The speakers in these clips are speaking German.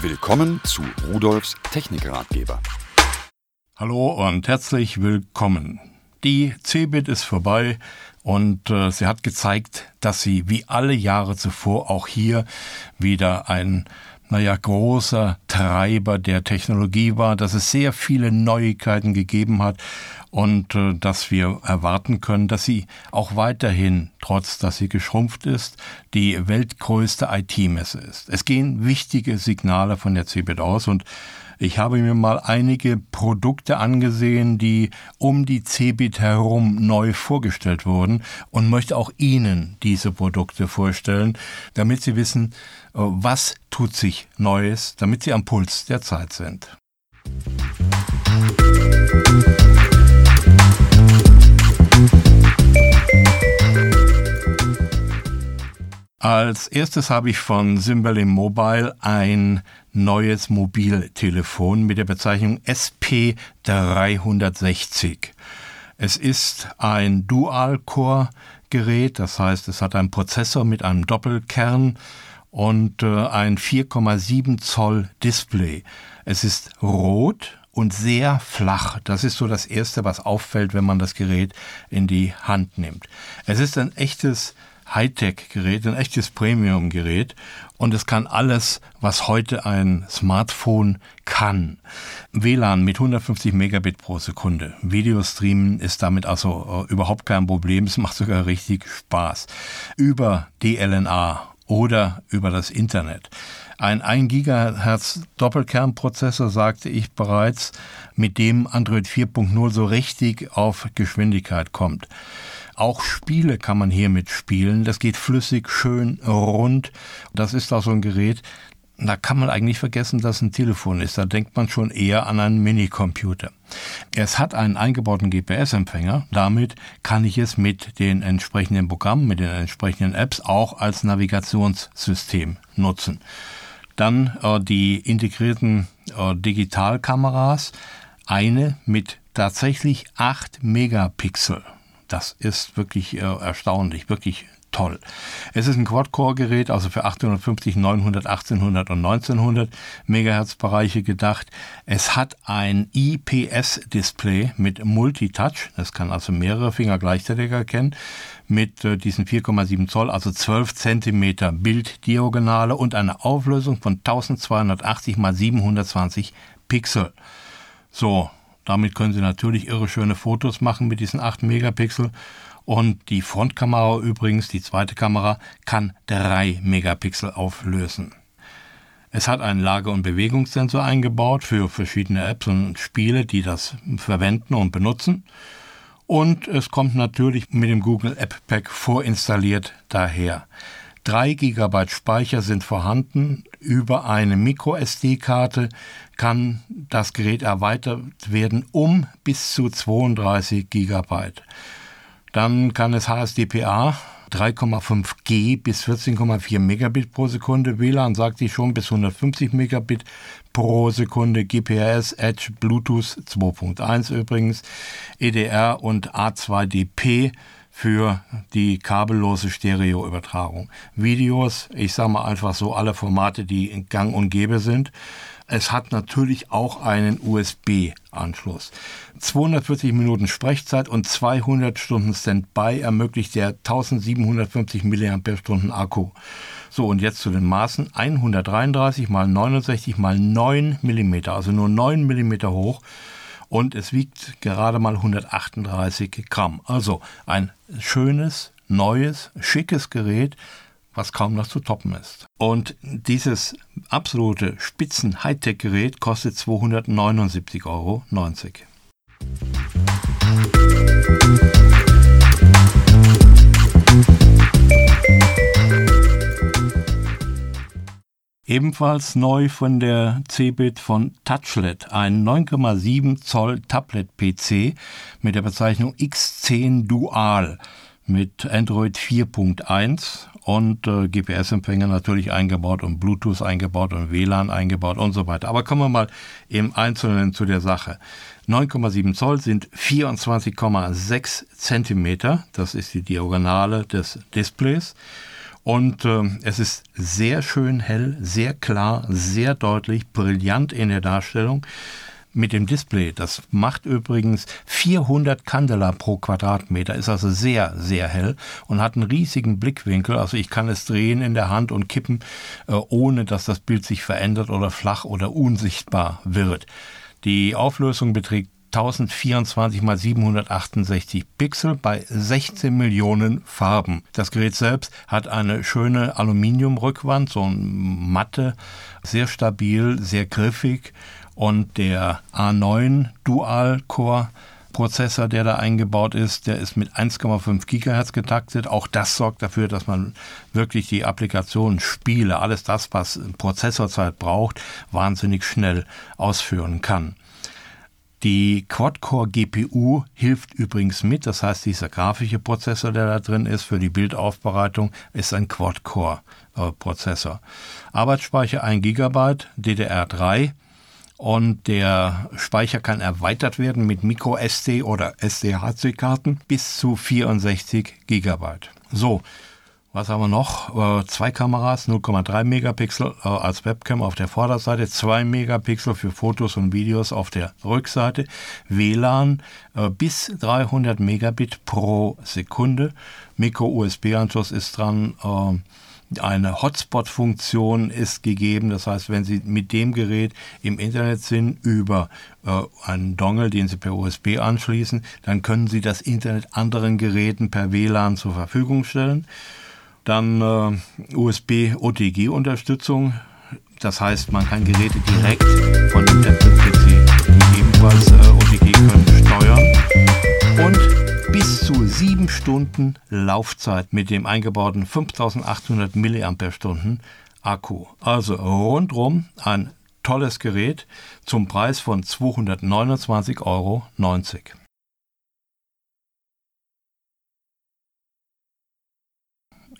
Willkommen zu Rudolfs Technikratgeber. Hallo und herzlich willkommen. Die CeBIT ist vorbei und äh, sie hat gezeigt, dass sie wie alle Jahre zuvor auch hier wieder ein naja, großer Treiber der Technologie war, dass es sehr viele Neuigkeiten gegeben hat und äh, dass wir erwarten können, dass sie auch weiterhin, trotz dass sie geschrumpft ist, die weltgrößte IT-Messe ist. Es gehen wichtige Signale von der CeBIT aus und ich habe mir mal einige Produkte angesehen, die um die CeBIT herum neu vorgestellt wurden und möchte auch Ihnen diese Produkte vorstellen, damit Sie wissen, äh, was tut sich Neues, damit Sie am Puls der Zeit sind. Als erstes habe ich von Simbel Mobile ein neues Mobiltelefon mit der Bezeichnung SP360. Es ist ein Dual-Core-Gerät, das heißt, es hat einen Prozessor mit einem Doppelkern und äh, ein 4,7 Zoll Display. Es ist rot und sehr flach. Das ist so das Erste, was auffällt, wenn man das Gerät in die Hand nimmt. Es ist ein echtes Hightech-Gerät, ein echtes Premium-Gerät und es kann alles, was heute ein Smartphone kann. WLAN mit 150 Megabit pro Sekunde. Videostreamen ist damit also äh, überhaupt kein Problem. Es macht sogar richtig Spaß. Über DLNA oder über das Internet. Ein 1 Gigahertz Doppelkernprozessor, sagte ich bereits, mit dem Android 4.0 so richtig auf Geschwindigkeit kommt. Auch Spiele kann man hiermit spielen. Das geht flüssig, schön, rund. Das ist auch so ein Gerät, da kann man eigentlich vergessen, dass ein Telefon ist. Da denkt man schon eher an einen Minicomputer. Es hat einen eingebauten GPS-Empfänger. Damit kann ich es mit den entsprechenden Programmen, mit den entsprechenden Apps auch als Navigationssystem nutzen. Dann äh, die integrierten äh, Digitalkameras. Eine mit tatsächlich 8 Megapixel. Das ist wirklich äh, erstaunlich, wirklich toll. Es ist ein Quad-Core-Gerät, also für 850, 900, 1800 und 1900 Megahertz Bereiche gedacht. Es hat ein IPS-Display mit Multitouch. Das kann also mehrere Finger gleichzeitig erkennen. Mit äh, diesen 4,7 Zoll, also 12 Zentimeter Bilddiagonale und eine Auflösung von 1280 mal 720 Pixel. So, damit können Sie natürlich irre schöne Fotos machen mit diesen 8 Megapixel. Und die Frontkamera übrigens, die zweite Kamera, kann 3 Megapixel auflösen. Es hat einen Lage- und Bewegungssensor eingebaut für verschiedene Apps und Spiele, die das verwenden und benutzen. Und es kommt natürlich mit dem Google App Pack vorinstalliert daher. 3 GB Speicher sind vorhanden. Über eine MicroSD-Karte kann das Gerät erweitert werden um bis zu 32 GB. Dann kann es HSDPA 3,5G bis 14,4 Megabit pro Sekunde. WLAN sagt ich schon bis 150 Megabit pro Sekunde. GPRS, Edge, Bluetooth 2.1 übrigens, EDR und A2DP für die kabellose Stereoübertragung. Videos, ich sage mal einfach so alle Formate, die in Gang und Gäbe sind. Es hat natürlich auch einen USB-Anschluss. 240 Minuten Sprechzeit und 200 Stunden Standby ermöglicht der 1750 mAh Akku. So, und jetzt zu den Maßen. 133 mal 69 mal 9 mm, also nur 9 mm hoch und es wiegt gerade mal 138 Gramm. Also ein schönes, neues, schickes Gerät, was kaum noch zu toppen ist. Und dieses absolute Spitzen-Hightech-Gerät kostet 279,90 Euro. Ebenfalls neu von der Cebit von Touchlet, ein 9,7 Zoll Tablet-PC mit der Bezeichnung X10 Dual mit Android 4.1 und äh, GPS-Empfänger natürlich eingebaut und Bluetooth eingebaut und WLAN eingebaut und so weiter. Aber kommen wir mal im Einzelnen zu der Sache. 9,7 Zoll sind 24,6 Zentimeter, das ist die Diagonale des Displays Und äh, es ist sehr schön hell, sehr klar, sehr deutlich, brillant in der Darstellung mit dem Display. Das macht übrigens 400 Candela pro Quadratmeter, ist also sehr, sehr hell und hat einen riesigen Blickwinkel. Also ich kann es drehen in der Hand und kippen, äh, ohne dass das Bild sich verändert oder flach oder unsichtbar wird. Die Auflösung beträgt 1024 mal 768 Pixel bei 16 Millionen Farben. Das Gerät selbst hat eine schöne Aluminiumrückwand, so matte, sehr stabil, sehr griffig und der A9 Dual Core Prozessor, der da eingebaut ist, der ist mit 1,5 Gigahertz getaktet. Auch das sorgt dafür, dass man wirklich die Applikationen, Spiele, alles das, was Prozessorzeit braucht, wahnsinnig schnell ausführen kann. Die Quad-Core GPU hilft übrigens mit, das heißt, dieser grafische Prozessor, der da drin ist für die Bildaufbereitung, ist ein Quad-Core Prozessor. Arbeitsspeicher 1 GB, DDR3 und der Speicher kann erweitert werden mit MicroSD oder SDHC-Karten bis zu 64 Gigabyte. So, was haben wir noch? Äh, zwei Kameras, 0,3 Megapixel äh, als Webcam auf der Vorderseite, 2 Megapixel für Fotos und Videos auf der Rückseite, WLAN äh, bis 300 Megabit pro Sekunde, Micro-USB-Anschluss ist dran, äh, eine Hotspot-Funktion ist gegeben. Das heißt, wenn Sie mit dem Gerät im Internet sind über äh, einen Dongle, den Sie per USB anschließen, dann können Sie das Internet anderen Geräten per WLAN zur Verfügung stellen. Dann äh, USB-OTG-Unterstützung. Das heißt, man kann Geräte direkt von dem Tablet-PC ebenfalls äh, OTG können steuern. Und bis zu sieben Stunden Laufzeit mit dem eingebauten 5800 mAh Akku. Also rundrum ein tolles Gerät zum Preis von 229,90 Euro.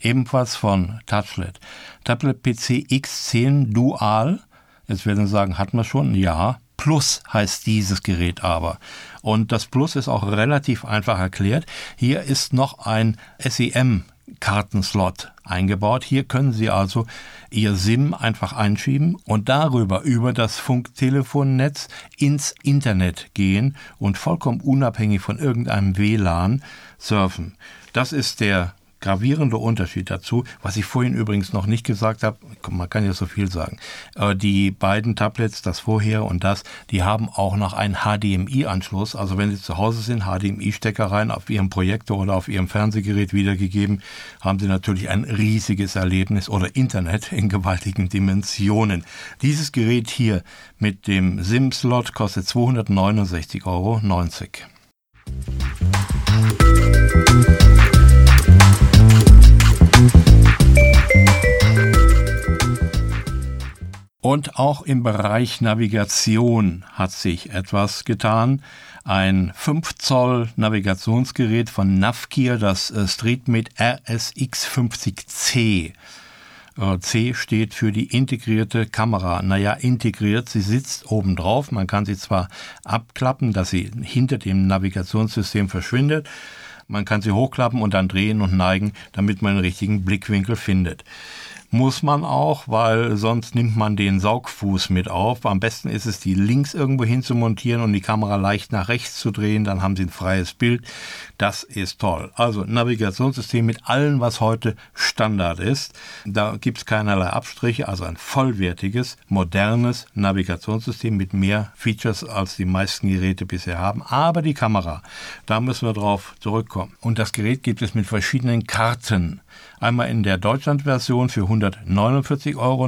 Ebenfalls von Touchlet. Tablet PC X10 Dual. Jetzt werden Sie sagen, hat man schon? Ja. Plus heißt dieses Gerät aber. Und das Plus ist auch relativ einfach erklärt. Hier ist noch ein SEM Kartenslot eingebaut. Hier können Sie also Ihr SIM einfach einschieben und darüber über das Funktelefonnetz ins Internet gehen und vollkommen unabhängig von irgendeinem WLAN surfen. Das ist der gravierender Unterschied dazu, was ich vorhin übrigens noch nicht gesagt habe, man kann ja so viel sagen. Äh, die beiden Tablets, das vorher und das, die haben auch noch einen HDMI-Anschluss. Also wenn Sie zu Hause sind, HDMI-Stecker rein auf Ihrem Projektor oder auf Ihrem Fernsehgerät wiedergegeben, haben Sie natürlich ein riesiges Erlebnis oder Internet in gewaltigen Dimensionen. Dieses Gerät hier mit dem SIM-Slot kostet 269,90 Euro. Und auch im Bereich Navigation hat sich etwas getan. Ein 5 Zoll Navigationsgerät von Navgear, das äh, StreetMate RSX50C. Äh, C steht für die integrierte Kamera. Naja, integriert, sie sitzt oben drauf. Man kann sie zwar abklappen, dass sie hinter dem Navigationssystem verschwindet. Man kann sie hochklappen und dann drehen und neigen, damit man den richtigen Blickwinkel findet muss man auch, weil sonst nimmt man den Saugfuß mit auf. Am besten ist es, die links irgendwo hin zu montieren und die Kamera leicht nach rechts zu drehen, dann haben Sie ein freies Bild. Das ist toll. Also Navigationssystem mit allem, was heute Standard ist. Da gibt es keinerlei Abstriche, also ein vollwertiges, modernes Navigationssystem mit mehr Features, als die meisten Geräte bisher haben. Aber die Kamera, da müssen wir drauf zurückkommen. Und das Gerät gibt es mit verschiedenen Karten. Einmal in der Deutschland-Version für 149,90 Euro,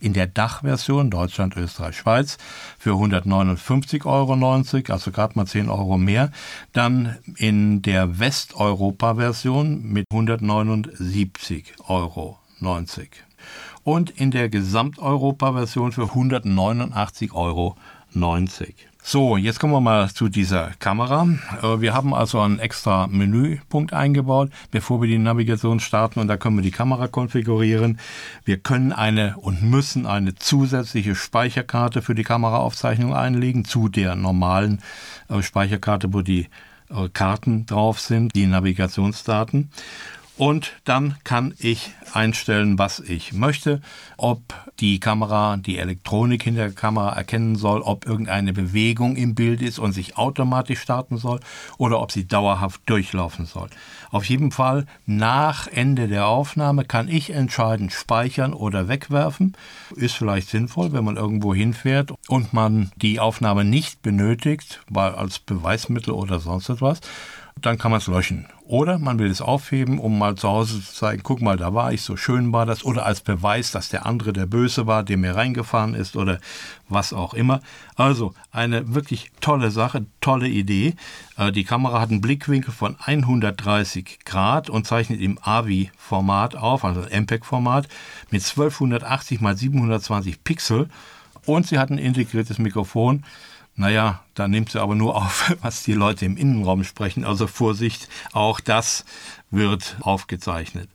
in der Dach-Version Deutschland, Österreich, Schweiz für 159,90 Euro, also gerade mal 10 Euro mehr. Dann in der Westeuropa-Version mit 179,90 Euro. Und in der Gesamteuropa-Version für 189,90 Euro. So, jetzt kommen wir mal zu dieser Kamera. Äh, wir haben also einen extra Menüpunkt eingebaut, bevor wir die Navigation starten und da können wir die Kamera konfigurieren. Wir können eine und müssen eine zusätzliche Speicherkarte für die Kameraaufzeichnung einlegen zu der normalen äh, Speicherkarte, wo die äh, Karten drauf sind, die Navigationsdaten. Und dann kann ich einstellen, was ich möchte, ob die Kamera, die Elektronik hinter der Kamera erkennen soll, ob irgendeine Bewegung im Bild ist und sich automatisch starten soll oder ob sie dauerhaft durchlaufen soll. Auf jeden Fall nach Ende der Aufnahme kann ich entscheiden, speichern oder wegwerfen. Ist vielleicht sinnvoll, wenn man irgendwo hinfährt und man die Aufnahme nicht benötigt, weil als Beweismittel oder sonst etwas dann kann man es löschen. Oder man will es aufheben, um mal zu Hause zu zeigen, guck mal, da war ich, so schön war das. Oder als Beweis, dass der andere der Böse war, der mir reingefahren ist oder was auch immer. Also eine wirklich tolle Sache, tolle Idee. Äh, die Kamera hat einen Blickwinkel von 130 Grad und zeichnet im AVI-Format auf, also MPEG-Format, mit 1280 x 720 Pixel. Und sie hat ein integriertes Mikrofon naja, da nimmt sie aber nur auf, was die Leute im Innenraum sprechen. Also Vorsicht, auch das wird aufgezeichnet.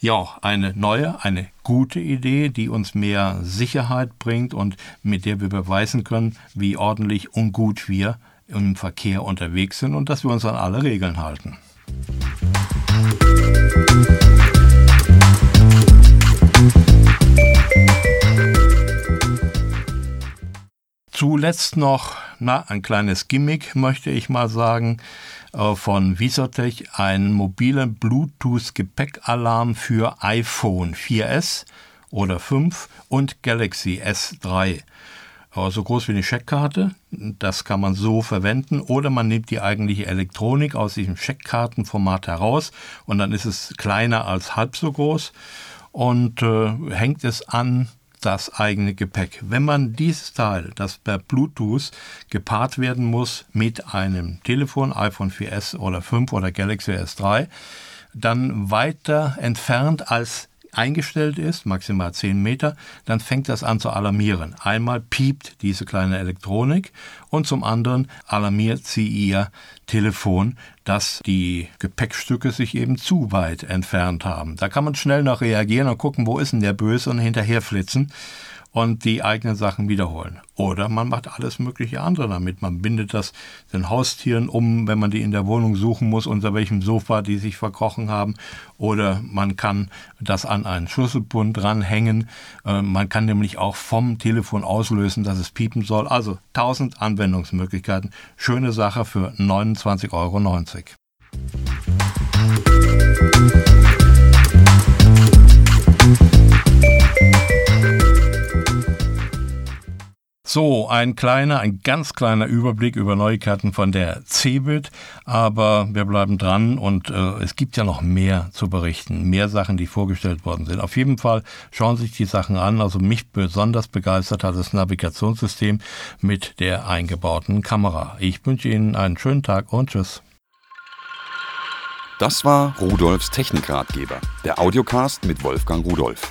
Ja, eine neue, eine gute Idee, die uns mehr Sicherheit bringt und mit der wir beweisen können, wie ordentlich und gut wir im Verkehr unterwegs sind und dass wir uns an alle Regeln halten. Zuletzt noch na, ein kleines Gimmick, möchte ich mal sagen, äh, von Visotech, ein mobiler Bluetooth-Gepäckalarm für iPhone 4S oder 5 und Galaxy S3. Äh, so groß wie eine Scheckkarte, das kann man so verwenden oder man nimmt die eigentliche Elektronik aus diesem Scheckkartenformat heraus und dann ist es kleiner als halb so groß und äh, hängt es an das eigene Gepäck. Wenn man dieses Teil, das per Bluetooth gepaart werden muss mit einem Telefon, iPhone 4S oder 5 oder Galaxy S3, dann weiter entfernt als eingestellt ist, maximal 10 Meter, dann fängt das an zu alarmieren. Einmal piept diese kleine Elektronik und zum anderen alarmiert sie ihr Telefon, dass die Gepäckstücke sich eben zu weit entfernt haben. Da kann man schnell noch reagieren und gucken, wo ist denn der Böse und hinterher flitzen und die eigenen Sachen wiederholen. Oder man macht alles mögliche andere damit. Man bindet das den Haustieren um, wenn man die in der Wohnung suchen muss, unter welchem Sofa die sich verkrochen haben. Oder man kann das an einen Schlüsselbund dranhängen. Äh, man kann nämlich auch vom Telefon auslösen, dass es piepen soll. Also tausend Anwendungsmöglichkeiten. Schöne Sache für 29,90 Euro. So, ein kleiner, ein ganz kleiner Überblick über Neuigkeiten von der CeBIT, aber wir bleiben dran und äh, es gibt ja noch mehr zu berichten, mehr Sachen, die vorgestellt worden sind. Auf jeden Fall schauen Sie sich die Sachen an. Also mich besonders begeistert hat das Navigationssystem mit der eingebauten Kamera. Ich wünsche Ihnen einen schönen Tag und tschüss. Das war Rudolfs Technikratgeber, der Audiocast mit Wolfgang Rudolf.